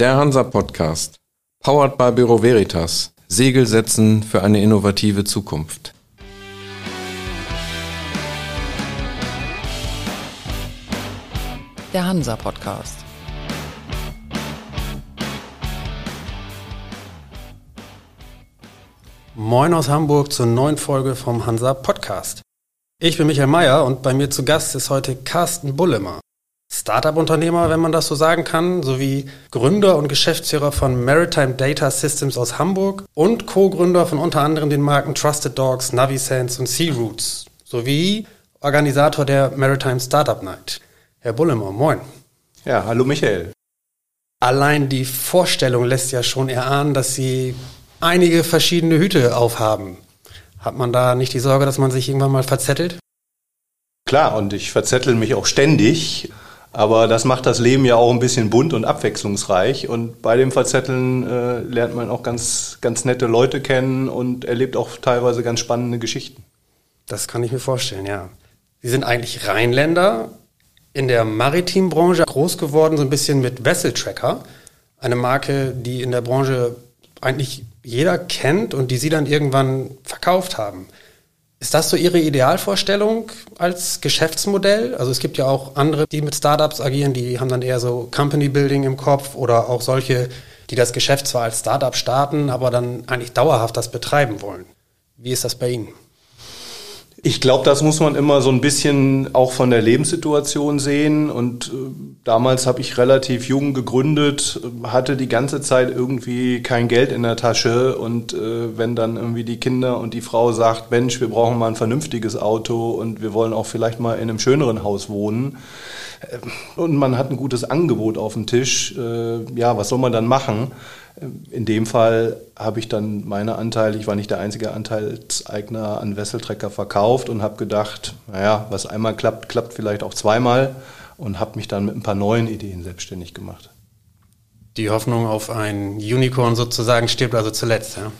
Der Hansa Podcast. Powered by Büro Veritas. Segel setzen für eine innovative Zukunft. Der Hansa Podcast. Moin aus Hamburg zur neuen Folge vom Hansa Podcast. Ich bin Michael Mayer und bei mir zu Gast ist heute Carsten Bullemer. Startup-Unternehmer, wenn man das so sagen kann, sowie Gründer und Geschäftsführer von Maritime Data Systems aus Hamburg und Co-Gründer von unter anderem den Marken Trusted Dogs, Navisense und Sea Roots, sowie Organisator der Maritime Startup Night. Herr Bullemer, moin. Ja, hallo Michael. Allein die Vorstellung lässt ja schon erahnen, dass Sie einige verschiedene Hüte aufhaben. Hat man da nicht die Sorge, dass man sich irgendwann mal verzettelt? Klar, und ich verzettel mich auch ständig. Aber das macht das Leben ja auch ein bisschen bunt und abwechslungsreich. Und bei dem Verzetteln äh, lernt man auch ganz, ganz nette Leute kennen und erlebt auch teilweise ganz spannende Geschichten. Das kann ich mir vorstellen, ja. Sie sind eigentlich Rheinländer, in der Maritimbranche groß geworden, so ein bisschen mit Vessel Tracker. Eine Marke, die in der Branche eigentlich jeder kennt und die Sie dann irgendwann verkauft haben. Ist das so Ihre Idealvorstellung als Geschäftsmodell? Also es gibt ja auch andere, die mit Startups agieren, die haben dann eher so Company Building im Kopf oder auch solche, die das Geschäft zwar als Startup starten, aber dann eigentlich dauerhaft das betreiben wollen. Wie ist das bei Ihnen? Ich glaube, das muss man immer so ein bisschen auch von der Lebenssituation sehen. Und äh, damals habe ich relativ jung gegründet, hatte die ganze Zeit irgendwie kein Geld in der Tasche. Und äh, wenn dann irgendwie die Kinder und die Frau sagt, Mensch, wir brauchen mal ein vernünftiges Auto und wir wollen auch vielleicht mal in einem schöneren Haus wohnen. Äh, und man hat ein gutes Angebot auf dem Tisch. Äh, ja, was soll man dann machen? In dem Fall habe ich dann meine Anteile, ich war nicht der einzige Anteilseigner an Wesseltrecker verkauft und habe gedacht, naja, was einmal klappt, klappt vielleicht auch zweimal und habe mich dann mit ein paar neuen Ideen selbstständig gemacht. Die Hoffnung auf ein Unicorn sozusagen stirbt also zuletzt, ja?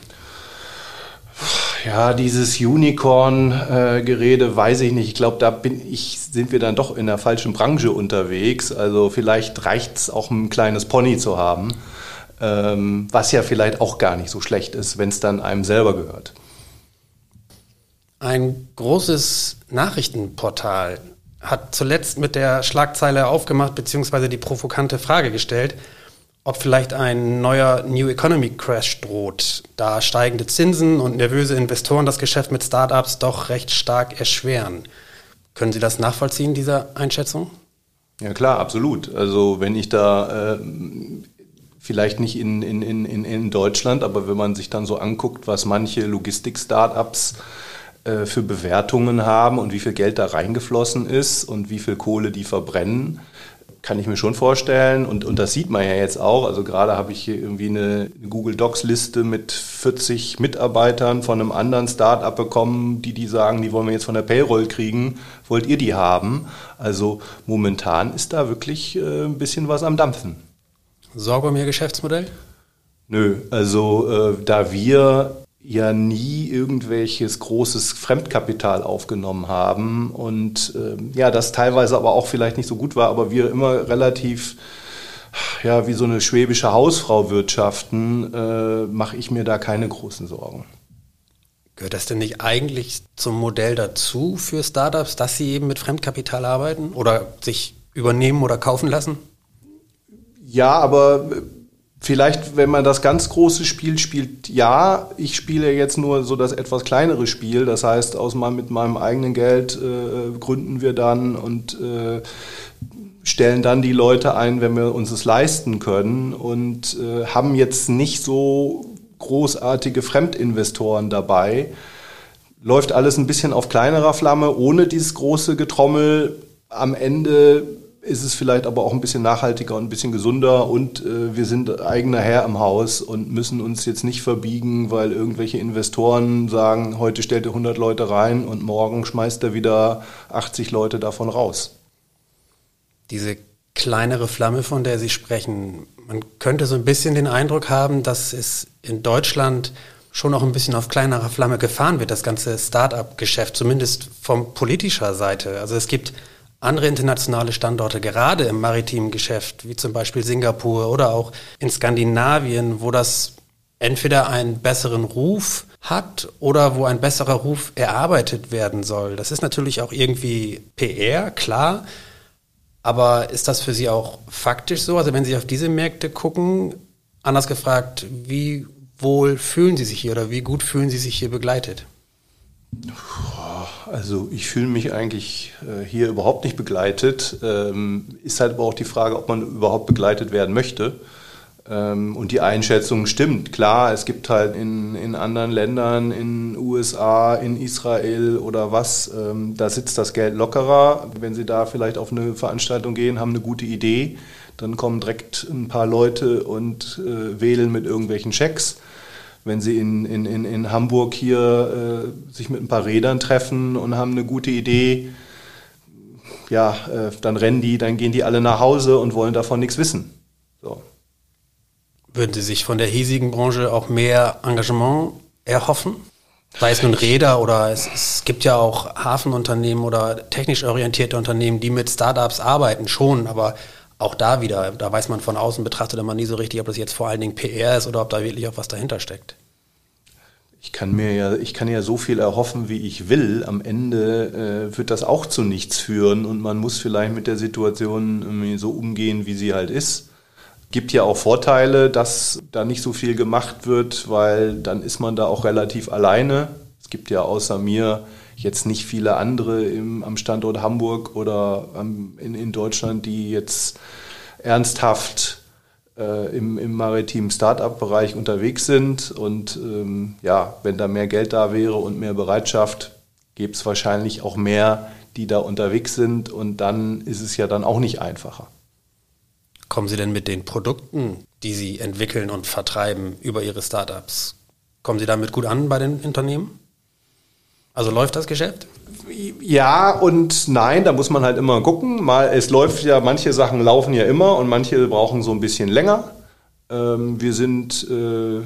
Ja, dieses Unicorn-Gerede weiß ich nicht. Ich glaube, da bin ich, sind wir dann doch in der falschen Branche unterwegs. Also vielleicht reicht es auch ein kleines Pony zu haben ähm, was ja vielleicht auch gar nicht so schlecht ist, wenn es dann einem selber gehört. Ein großes Nachrichtenportal hat zuletzt mit der Schlagzeile aufgemacht, beziehungsweise die provokante Frage gestellt, ob vielleicht ein neuer New Economy Crash droht, da steigende Zinsen und nervöse Investoren das Geschäft mit Startups doch recht stark erschweren. Können Sie das nachvollziehen, diese Einschätzung? Ja klar, absolut. Also wenn ich da äh, vielleicht nicht in, in, in, in Deutschland, aber wenn man sich dann so anguckt, was manche Logistik-Startups äh, für Bewertungen haben und wie viel Geld da reingeflossen ist und wie viel Kohle die verbrennen, kann ich mir schon vorstellen. Und, und das sieht man ja jetzt auch. Also gerade habe ich hier irgendwie eine Google Docs-Liste mit 40 Mitarbeitern von einem anderen Startup bekommen, die die sagen, die wollen wir jetzt von der Payroll kriegen. Wollt ihr die haben? Also momentan ist da wirklich äh, ein bisschen was am Dampfen. Sorge um Ihr Geschäftsmodell? Nö, also äh, da wir ja nie irgendwelches großes Fremdkapital aufgenommen haben und äh, ja, das teilweise aber auch vielleicht nicht so gut war, aber wir immer relativ ja, wie so eine schwäbische Hausfrau wirtschaften, äh, mache ich mir da keine großen Sorgen. Gehört das denn nicht eigentlich zum Modell dazu für Startups, dass sie eben mit Fremdkapital arbeiten oder sich übernehmen oder kaufen lassen? Ja, aber vielleicht, wenn man das ganz große Spiel spielt, ja. Ich spiele jetzt nur so das etwas kleinere Spiel. Das heißt, aus meinem, mit meinem eigenen Geld äh, gründen wir dann und äh, stellen dann die Leute ein, wenn wir uns es leisten können und äh, haben jetzt nicht so großartige Fremdinvestoren dabei. Läuft alles ein bisschen auf kleinerer Flamme, ohne dieses große Getrommel. Am Ende ist es vielleicht aber auch ein bisschen nachhaltiger und ein bisschen gesunder und äh, wir sind eigener Herr im Haus und müssen uns jetzt nicht verbiegen, weil irgendwelche Investoren sagen, heute stellt er 100 Leute rein und morgen schmeißt er wieder 80 Leute davon raus. Diese kleinere Flamme, von der Sie sprechen, man könnte so ein bisschen den Eindruck haben, dass es in Deutschland schon noch ein bisschen auf kleinerer Flamme gefahren wird, das ganze Start-up-Geschäft, zumindest von politischer Seite. Also es gibt andere internationale Standorte, gerade im maritimen Geschäft, wie zum Beispiel Singapur oder auch in Skandinavien, wo das entweder einen besseren Ruf hat oder wo ein besserer Ruf erarbeitet werden soll. Das ist natürlich auch irgendwie PR, klar. Aber ist das für Sie auch faktisch so? Also wenn Sie auf diese Märkte gucken, anders gefragt, wie wohl fühlen Sie sich hier oder wie gut fühlen Sie sich hier begleitet? Also ich fühle mich eigentlich äh, hier überhaupt nicht begleitet. Ähm, ist halt aber auch die Frage, ob man überhaupt begleitet werden möchte. Ähm, und die Einschätzung stimmt. Klar, es gibt halt in, in anderen Ländern, in USA, in Israel oder was, ähm, da sitzt das Geld lockerer. Wenn Sie da vielleicht auf eine Veranstaltung gehen, haben eine gute Idee, dann kommen direkt ein paar Leute und äh, wählen mit irgendwelchen Checks wenn sie in, in, in, in Hamburg hier äh, sich mit ein paar Rädern treffen und haben eine gute Idee, ja, äh, dann rennen die, dann gehen die alle nach Hause und wollen davon nichts wissen. So. Würden Sie sich von der hiesigen Branche auch mehr Engagement erhoffen? Sei es nun Räder oder es, es gibt ja auch Hafenunternehmen oder technisch orientierte Unternehmen, die mit Startups arbeiten, schon, aber auch da wieder, da weiß man von außen betrachtet man nie so richtig, ob das jetzt vor allen Dingen PR ist oder ob da wirklich auch was dahinter steckt. Ich kann mir ja, ich kann ja so viel erhoffen, wie ich will. Am Ende äh, wird das auch zu nichts führen und man muss vielleicht mit der Situation so umgehen, wie sie halt ist. Gibt ja auch Vorteile, dass da nicht so viel gemacht wird, weil dann ist man da auch relativ alleine. Es gibt ja außer mir jetzt nicht viele andere im, am Standort Hamburg oder am, in, in Deutschland, die jetzt ernsthaft äh, im, im maritimen Start-up-Bereich unterwegs sind. Und ähm, ja, wenn da mehr Geld da wäre und mehr Bereitschaft, gäbe es wahrscheinlich auch mehr, die da unterwegs sind. Und dann ist es ja dann auch nicht einfacher. Kommen Sie denn mit den Produkten, die Sie entwickeln und vertreiben über Ihre Startups, kommen Sie damit gut an bei den Unternehmen? Also läuft das Geschäft? Ja und nein, da muss man halt immer gucken. Mal, es läuft ja, manche Sachen laufen ja immer und manche brauchen so ein bisschen länger. Ähm, wir sind, äh,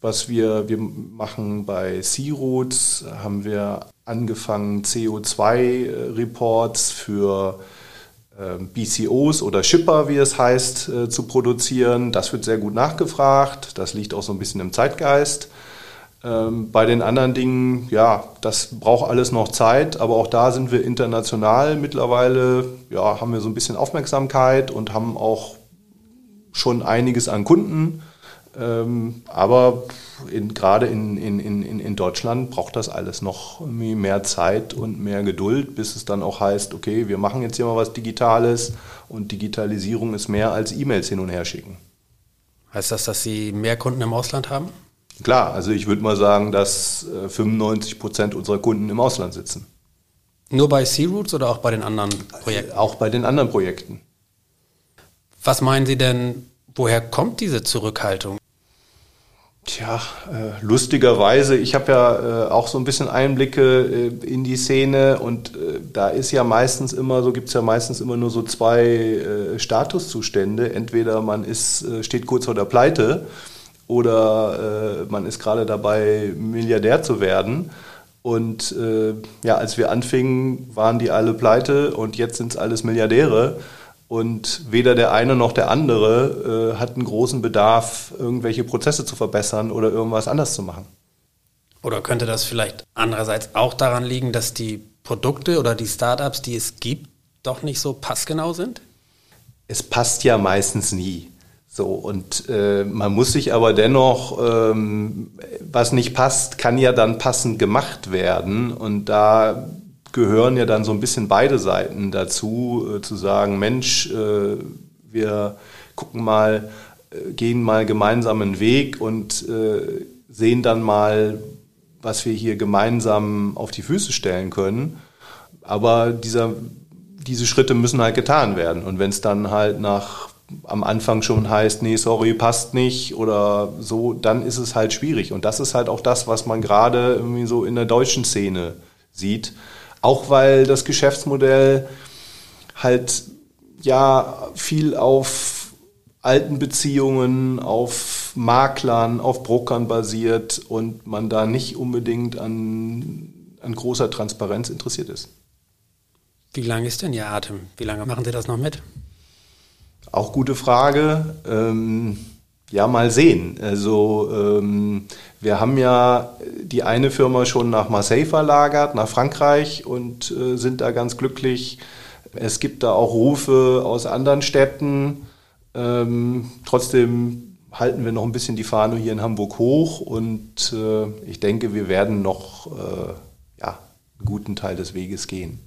was wir, wir machen bei Sea-Routes, haben wir angefangen CO2-Reports für äh, BCOs oder Shipper, wie es heißt, äh, zu produzieren. Das wird sehr gut nachgefragt. Das liegt auch so ein bisschen im Zeitgeist. Ähm, bei den anderen Dingen, ja, das braucht alles noch Zeit, aber auch da sind wir international mittlerweile, ja, haben wir so ein bisschen Aufmerksamkeit und haben auch schon einiges an Kunden. Ähm, aber in, gerade in, in, in, in Deutschland braucht das alles noch mehr Zeit und mehr Geduld, bis es dann auch heißt, okay, wir machen jetzt hier mal was Digitales und Digitalisierung ist mehr als E-Mails hin und her schicken. Heißt das, dass Sie mehr Kunden im Ausland haben? Klar, also ich würde mal sagen, dass 95 äh, Prozent unserer Kunden im Ausland sitzen. Nur bei Sea Routes oder auch bei den anderen Projekten? Auch bei den anderen Projekten. Was meinen Sie denn, woher kommt diese Zurückhaltung? Tja, äh, lustigerweise, ich habe ja äh, auch so ein bisschen Einblicke äh, in die Szene und äh, da ist ja meistens immer, so gibt es ja meistens immer nur so zwei äh, Statuszustände. Entweder man ist, äh, steht kurz vor der Pleite oder äh, man ist gerade dabei, Milliardär zu werden. Und äh, ja, als wir anfingen, waren die alle pleite und jetzt sind es alles Milliardäre. Und weder der eine noch der andere äh, hat einen großen Bedarf, irgendwelche Prozesse zu verbessern oder irgendwas anders zu machen. Oder könnte das vielleicht andererseits auch daran liegen, dass die Produkte oder die Startups, die es gibt, doch nicht so passgenau sind? Es passt ja meistens nie. So, und äh, man muss sich aber dennoch, ähm, was nicht passt, kann ja dann passend gemacht werden. Und da gehören ja dann so ein bisschen beide Seiten dazu, äh, zu sagen, Mensch, äh, wir gucken mal, äh, gehen mal gemeinsamen Weg und äh, sehen dann mal, was wir hier gemeinsam auf die Füße stellen können. Aber dieser, diese Schritte müssen halt getan werden. Und wenn es dann halt nach am Anfang schon heißt, nee, sorry, passt nicht oder so, dann ist es halt schwierig. Und das ist halt auch das, was man gerade irgendwie so in der deutschen Szene sieht. Auch weil das Geschäftsmodell halt ja viel auf alten Beziehungen, auf Maklern, auf Brokern basiert und man da nicht unbedingt an, an großer Transparenz interessiert ist. Wie lange ist denn Ihr Atem? Wie lange machen Sie das noch mit? Auch gute Frage. Ähm, ja, mal sehen. Also ähm, wir haben ja die eine Firma schon nach Marseille verlagert, nach Frankreich und äh, sind da ganz glücklich. Es gibt da auch Rufe aus anderen Städten. Ähm, trotzdem halten wir noch ein bisschen die Fahne hier in Hamburg hoch und äh, ich denke, wir werden noch äh, ja, einen guten Teil des Weges gehen.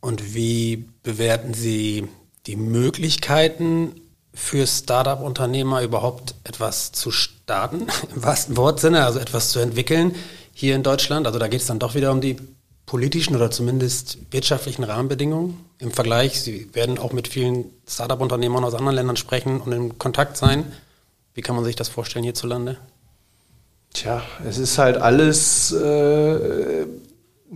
Und wie bewerten Sie die Möglichkeiten für Startup-Unternehmer überhaupt etwas zu starten, im wahrsten Wortsinne, also etwas zu entwickeln hier in Deutschland? Also da geht es dann doch wieder um die politischen oder zumindest wirtschaftlichen Rahmenbedingungen im Vergleich. Sie werden auch mit vielen Startup-Unternehmern aus anderen Ländern sprechen und in Kontakt sein. Wie kann man sich das vorstellen hierzulande? Tja, es ist halt alles äh,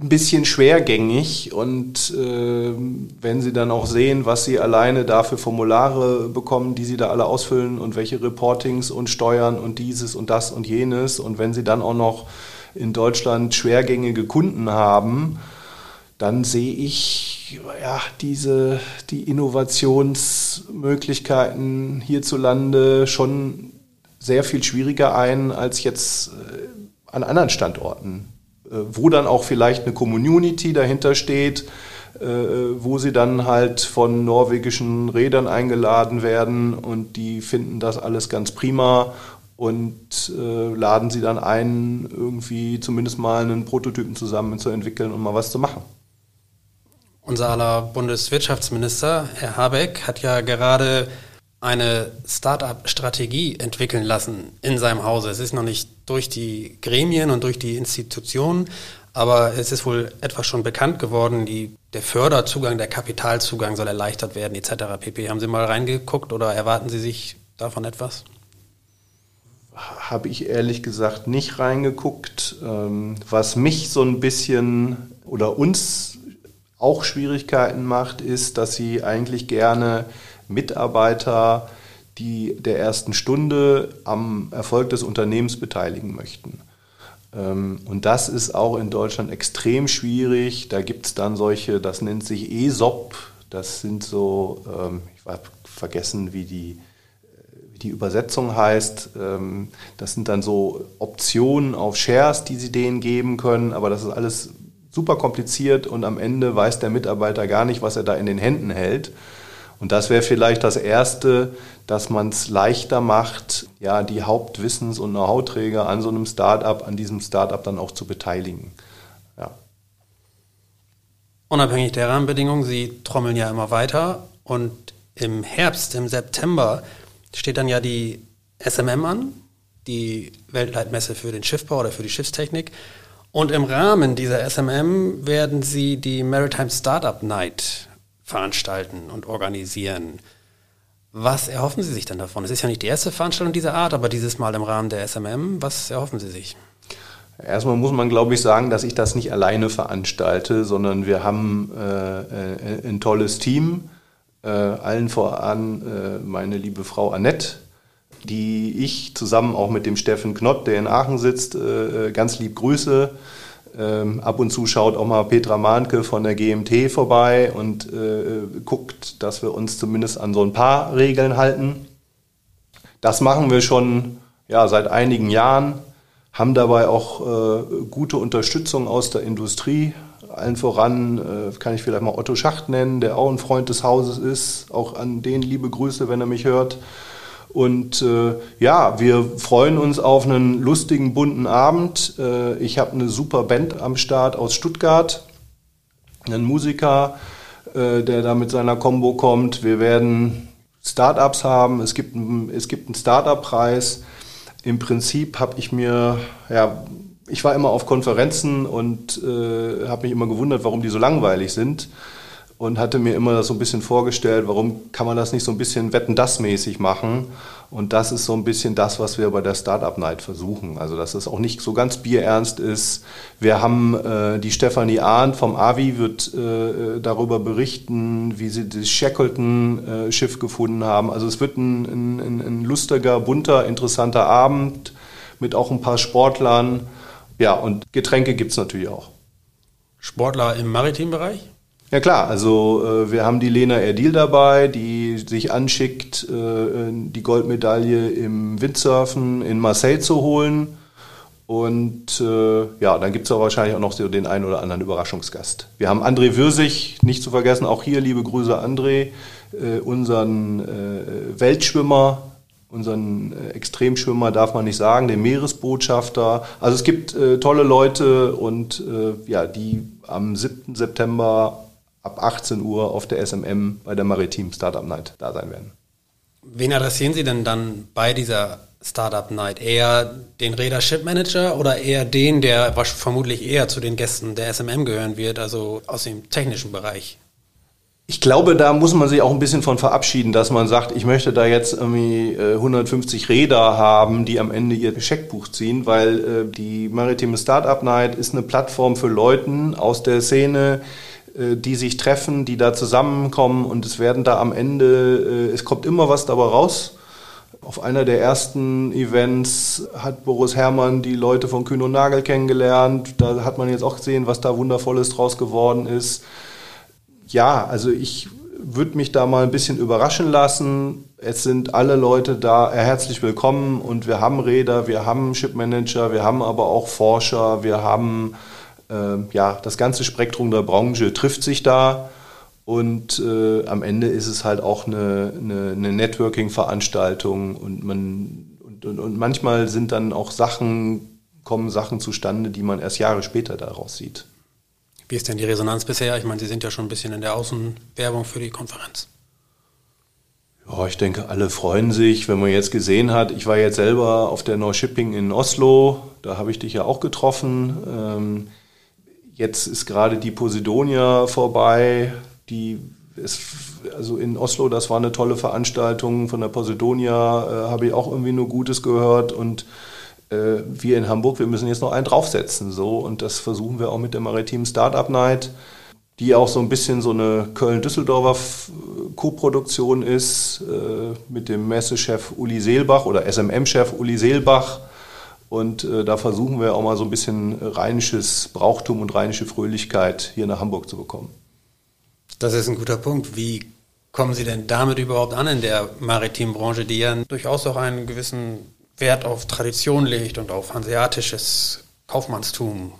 ein bisschen schwergängig und äh, wenn Sie dann auch sehen, was Sie alleine da für Formulare bekommen, die Sie da alle ausfüllen und welche Reportings und Steuern und dieses und das und jenes und wenn Sie dann auch noch in Deutschland schwergängige Kunden haben, dann sehe ich ja, diese, die Innovationsmöglichkeiten hierzulande schon sehr viel schwieriger ein als jetzt äh, an anderen Standorten. Äh, wo dann auch vielleicht eine Community dahinter steht, äh, wo sie dann halt von norwegischen Rädern eingeladen werden und die finden das alles ganz prima und äh, laden sie dann ein, irgendwie zumindest mal einen Prototypen zusammen zu entwickeln und mal was zu machen. Unser aller Bundeswirtschaftsminister, Herr Habeck, hat ja gerade eine Start-up-Strategie entwickeln lassen in seinem Hause. Es ist noch nicht durch die Gremien und durch die Institutionen, aber es ist wohl etwas schon bekannt geworden. Die, der Förderzugang, der Kapitalzugang soll erleichtert werden, etc. pp. Haben Sie mal reingeguckt oder erwarten Sie sich davon etwas? Habe ich ehrlich gesagt nicht reingeguckt. Ähm, was mich so ein bisschen oder uns auch Schwierigkeiten macht, ist, dass sie eigentlich gerne Mitarbeiter, die der ersten Stunde am Erfolg des Unternehmens beteiligen möchten. Ähm, und das ist auch in Deutschland extrem schwierig. Da gibt es dann solche, das nennt sich ESOP, das sind so, ähm, ich habe vergessen, wie die, wie die Übersetzung heißt. Ähm, das sind dann so Optionen auf Shares, die sie denen geben können, aber das ist alles super kompliziert und am Ende weiß der Mitarbeiter gar nicht, was er da in den Händen hält. Und das wäre vielleicht das Erste, dass man es leichter macht, ja, die Hauptwissens- und Know-how-Träger an so einem Startup, an diesem Startup dann auch zu beteiligen. Ja. Unabhängig der Rahmenbedingungen, Sie trommeln ja immer weiter und im Herbst, im September steht dann ja die SMM an, die Weltleitmesse für den Schiffbau oder für die Schiffstechnik. Und im Rahmen dieser SMM werden Sie die Maritime Startup Night veranstalten und organisieren. Was erhoffen Sie sich denn davon? Es ist ja nicht die erste Veranstaltung dieser Art, aber dieses Mal im Rahmen der SMM. Was erhoffen Sie sich? Erstmal muss man, glaube ich, sagen, dass ich das nicht alleine veranstalte, sondern wir haben äh, äh ein tolles Team. Äh, allen voran äh, meine liebe Frau Annette, die ich zusammen auch mit dem Steffen Knott, der in Aachen sitzt, äh, äh, ganz lieb grüße. Ähm, ab und zu schaut auch mal Petra Mahnke von der GMT vorbei und äh, guckt, dass wir uns zumindest an so ein paar Regeln halten. Das machen wir schon ja, seit einigen Jahren, haben dabei auch äh, gute Unterstützung aus der Industrie. Allen voran äh, kann ich vielleicht mal Otto Schacht nennen, der auch ein Freund des Hauses ist. Auch an den liebe Grüße, wenn er mich hört. Und äh, ja, wir freuen uns auf einen lustigen, bunten Abend. Äh, ich habe eine super Band am Start aus Stuttgart, einen Musiker, äh, der da mit seiner Combo kommt. Wir werden Startups haben. Es gibt, es gibt einen Startup-Preis. Im Prinzip habe ich mir, ja, ich war immer auf Konferenzen und äh, habe mich immer gewundert, warum die so langweilig sind und hatte mir immer das so ein bisschen vorgestellt, warum kann man das nicht so ein bisschen wetten-das-mäßig machen? Und das ist so ein bisschen das, was wir bei der Startup Night versuchen. Also, dass es auch nicht so ganz bierernst ist. Wir haben äh, die Stefanie Ahn vom AVI wird äh, darüber berichten, wie sie das Shackleton-Schiff äh, gefunden haben. Also, es wird ein, ein, ein lustiger, bunter, interessanter Abend mit auch ein paar Sportlern. Ja, und Getränke gibt's natürlich auch. Sportler im Maritimbereich? Ja klar, also äh, wir haben die Lena Erdil dabei, die sich anschickt, äh, die Goldmedaille im Windsurfen in Marseille zu holen. Und äh, ja, dann gibt es aber wahrscheinlich auch noch so den einen oder anderen Überraschungsgast. Wir haben André Würsig, nicht zu vergessen, auch hier liebe Grüße André, äh, unseren äh, Weltschwimmer, unseren äh, Extremschwimmer darf man nicht sagen, den Meeresbotschafter. Also es gibt äh, tolle Leute und äh, ja, die am 7. September ab 18 Uhr auf der SMM bei der Maritim Startup Night da sein werden. Wen adressieren Sie denn dann bei dieser Startup Night? Eher den Readership Manager oder eher den, der vermutlich eher zu den Gästen der SMM gehören wird, also aus dem technischen Bereich? Ich glaube, da muss man sich auch ein bisschen von verabschieden, dass man sagt, ich möchte da jetzt irgendwie 150 äh, Räder haben, die am Ende ihr Scheckbuch ziehen, weil äh, die Maritime Startup Night ist eine Plattform für Leute aus der Szene, die sich treffen, die da zusammenkommen und es werden da am Ende, es kommt immer was dabei raus. Auf einer der ersten Events hat Boris Herrmann die Leute von Kühn und Nagel kennengelernt. Da hat man jetzt auch gesehen, was da Wundervolles draus geworden ist ja, also ich würde mich da mal ein bisschen überraschen lassen. Es sind alle Leute da herzlich willkommen und wir haben Räder, wir haben Shipmanager, wir haben aber auch Forscher, wir haben äh, ja das ganze Spektrum der Branche trifft sich da und äh, am Ende ist es halt auch eine, eine, eine Networking-Veranstaltung und man und, und, und manchmal sind dann auch Sachen kommen Sachen zustande, die man erst Jahre später daraus sieht. Wie ist denn die Resonanz bisher? Ich meine, Sie sind ja schon ein bisschen in der Außenwerbung für die Konferenz. Ja, ich denke, alle freuen sich, wenn man jetzt gesehen hat. Ich war jetzt selber auf der No Shipping in Oslo, da habe ich dich ja auch getroffen. Ähm, jetzt ist gerade die Posidonia vorbei, die ist, also in Oslo, das war eine tolle Veranstaltung. Von der Posidonia äh, habe ich auch irgendwie nur Gutes gehört und äh, wir in Hamburg, wir müssen jetzt noch einen draufsetzen. So, und das versuchen wir auch mit der maritimen Startup Night, die auch so ein bisschen so eine Köln-Düsseldorfer Co-Produktion ist, äh, mit dem Messechef Uli Seelbach oder SMM-Chef Uli Seelbach. Und äh, da versuchen wir auch mal so ein bisschen rheinisches Brauchtum und rheinische Fröhlichkeit hier nach Hamburg zu bekommen. Das ist ein guter Punkt. Wie kommen Sie denn damit überhaupt an in der maritimen Branche, die ja durchaus auch einen gewissen Wert auf Tradition legt und auf hanseatisches Kaufmannstum?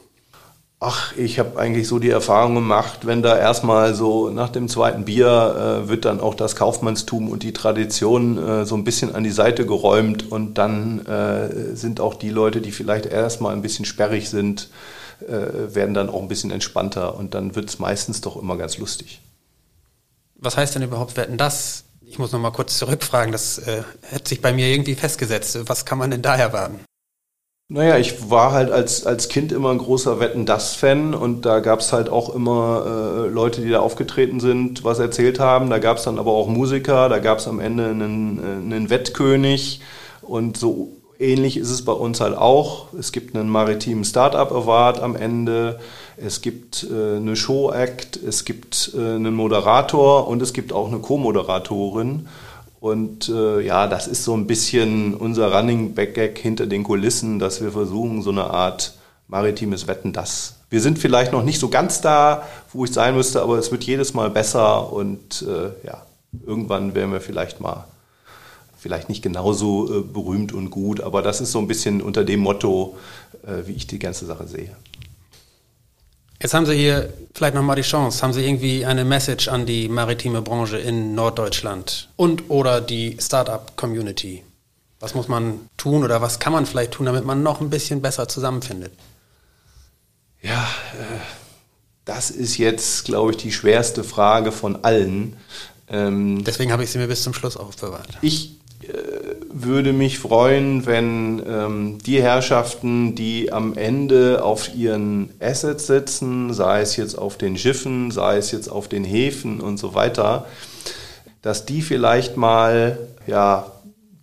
Ach, ich habe eigentlich so die Erfahrung gemacht, wenn da erstmal so nach dem zweiten Bier äh, wird dann auch das Kaufmannstum und die Tradition äh, so ein bisschen an die Seite geräumt und dann äh, sind auch die Leute, die vielleicht erstmal ein bisschen sperrig sind, äh, werden dann auch ein bisschen entspannter und dann wird es meistens doch immer ganz lustig. Was heißt denn überhaupt Wetten das? Ich muss noch mal kurz zurückfragen, das äh, hat sich bei mir irgendwie festgesetzt. Was kann man denn da erwarten? Naja, ich war halt als, als Kind immer ein großer Wetten-Das-Fan und da gab es halt auch immer äh, Leute, die da aufgetreten sind, was erzählt haben. Da gab es dann aber auch Musiker, da gab es am Ende einen, äh, einen Wettkönig und so ähnlich ist es bei uns halt auch. Es gibt einen maritimen Startup Award am Ende es gibt äh, eine Show-Act, es gibt äh, einen Moderator und es gibt auch eine Co-Moderatorin. Und äh, ja, das ist so ein bisschen unser Running Back-Gag hinter den Kulissen, dass wir versuchen, so eine Art maritimes Wetten, das. Wir sind vielleicht noch nicht so ganz da, wo ich sein müsste, aber es wird jedes Mal besser und äh, ja, irgendwann werden wir vielleicht mal, vielleicht nicht genauso äh, berühmt und gut, aber das ist so ein bisschen unter dem Motto, äh, wie ich die ganze Sache sehe. Jetzt haben Sie hier vielleicht nochmal die Chance. Haben Sie irgendwie eine Message an die maritime Branche in Norddeutschland und oder die Startup-Community? Was muss man tun oder was kann man vielleicht tun, damit man noch ein bisschen besser zusammenfindet? Ja, äh, das ist jetzt, glaube ich, die schwerste Frage von allen. Ähm, Deswegen habe ich sie mir bis zum Schluss aufbewahrt. Ich würde mich freuen, wenn ähm, die Herrschaften, die am Ende auf ihren Assets sitzen, sei es jetzt auf den Schiffen, sei es jetzt auf den Häfen und so weiter, dass die vielleicht mal ja,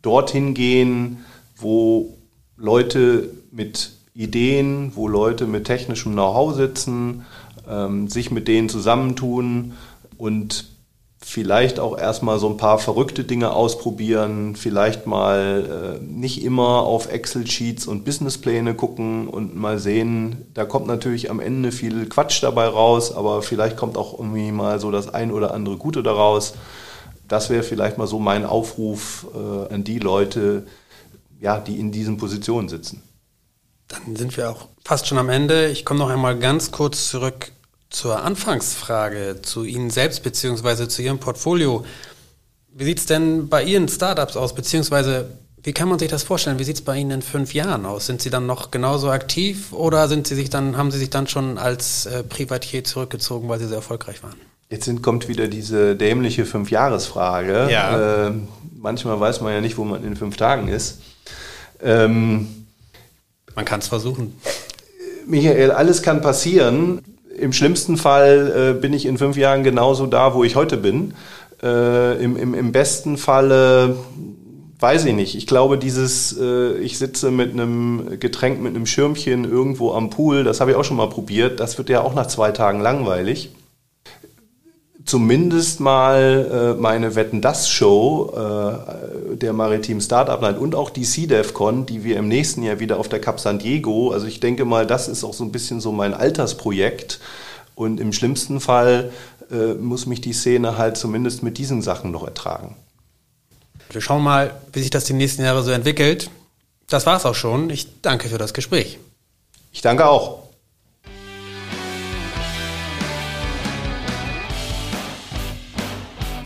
dorthin gehen, wo Leute mit Ideen, wo Leute mit technischem Know-how sitzen, ähm, sich mit denen zusammentun und vielleicht auch erstmal so ein paar verrückte Dinge ausprobieren, vielleicht mal äh, nicht immer auf Excel-Sheets und Businesspläne gucken und mal sehen, da kommt natürlich am Ende viel Quatsch dabei raus, aber vielleicht kommt auch irgendwie mal so das ein oder andere Gute daraus. Das wäre vielleicht mal so mein Aufruf äh, an die Leute, ja, die in diesen Positionen sitzen. Dann sind wir auch fast schon am Ende. Ich komme noch einmal ganz kurz zurück zur Anfangsfrage zu Ihnen selbst beziehungsweise zu Ihrem Portfolio. Wie sieht es denn bei Ihren Startups aus, beziehungsweise wie kann man sich das vorstellen? Wie sieht es bei Ihnen in fünf Jahren aus? Sind Sie dann noch genauso aktiv oder sind Sie sich dann, haben Sie sich dann schon als äh, Privatier zurückgezogen, weil Sie sehr erfolgreich waren? Jetzt sind, kommt wieder diese dämliche Fünfjahresfrage. Ja. Äh, manchmal weiß man ja nicht, wo man in fünf Tagen ist. Ähm, man kann es versuchen. Michael, alles kann passieren. Im schlimmsten Fall äh, bin ich in fünf Jahren genauso da, wo ich heute bin. Äh, im, im, Im besten Falle weiß ich nicht. Ich glaube, dieses, äh, ich sitze mit einem Getränk, mit einem Schirmchen irgendwo am Pool, das habe ich auch schon mal probiert. Das wird ja auch nach zwei Tagen langweilig zumindest mal äh, meine Wetten das Show äh, der Maritim Startup Night und auch die CDEFCon, die wir im nächsten Jahr wieder auf der Cap San Diego. Also ich denke mal, das ist auch so ein bisschen so mein Altersprojekt. Und im schlimmsten Fall äh, muss mich die Szene halt zumindest mit diesen Sachen noch ertragen. Wir schauen mal, wie sich das die nächsten Jahre so entwickelt. Das war's auch schon. Ich danke für das Gespräch. Ich danke auch.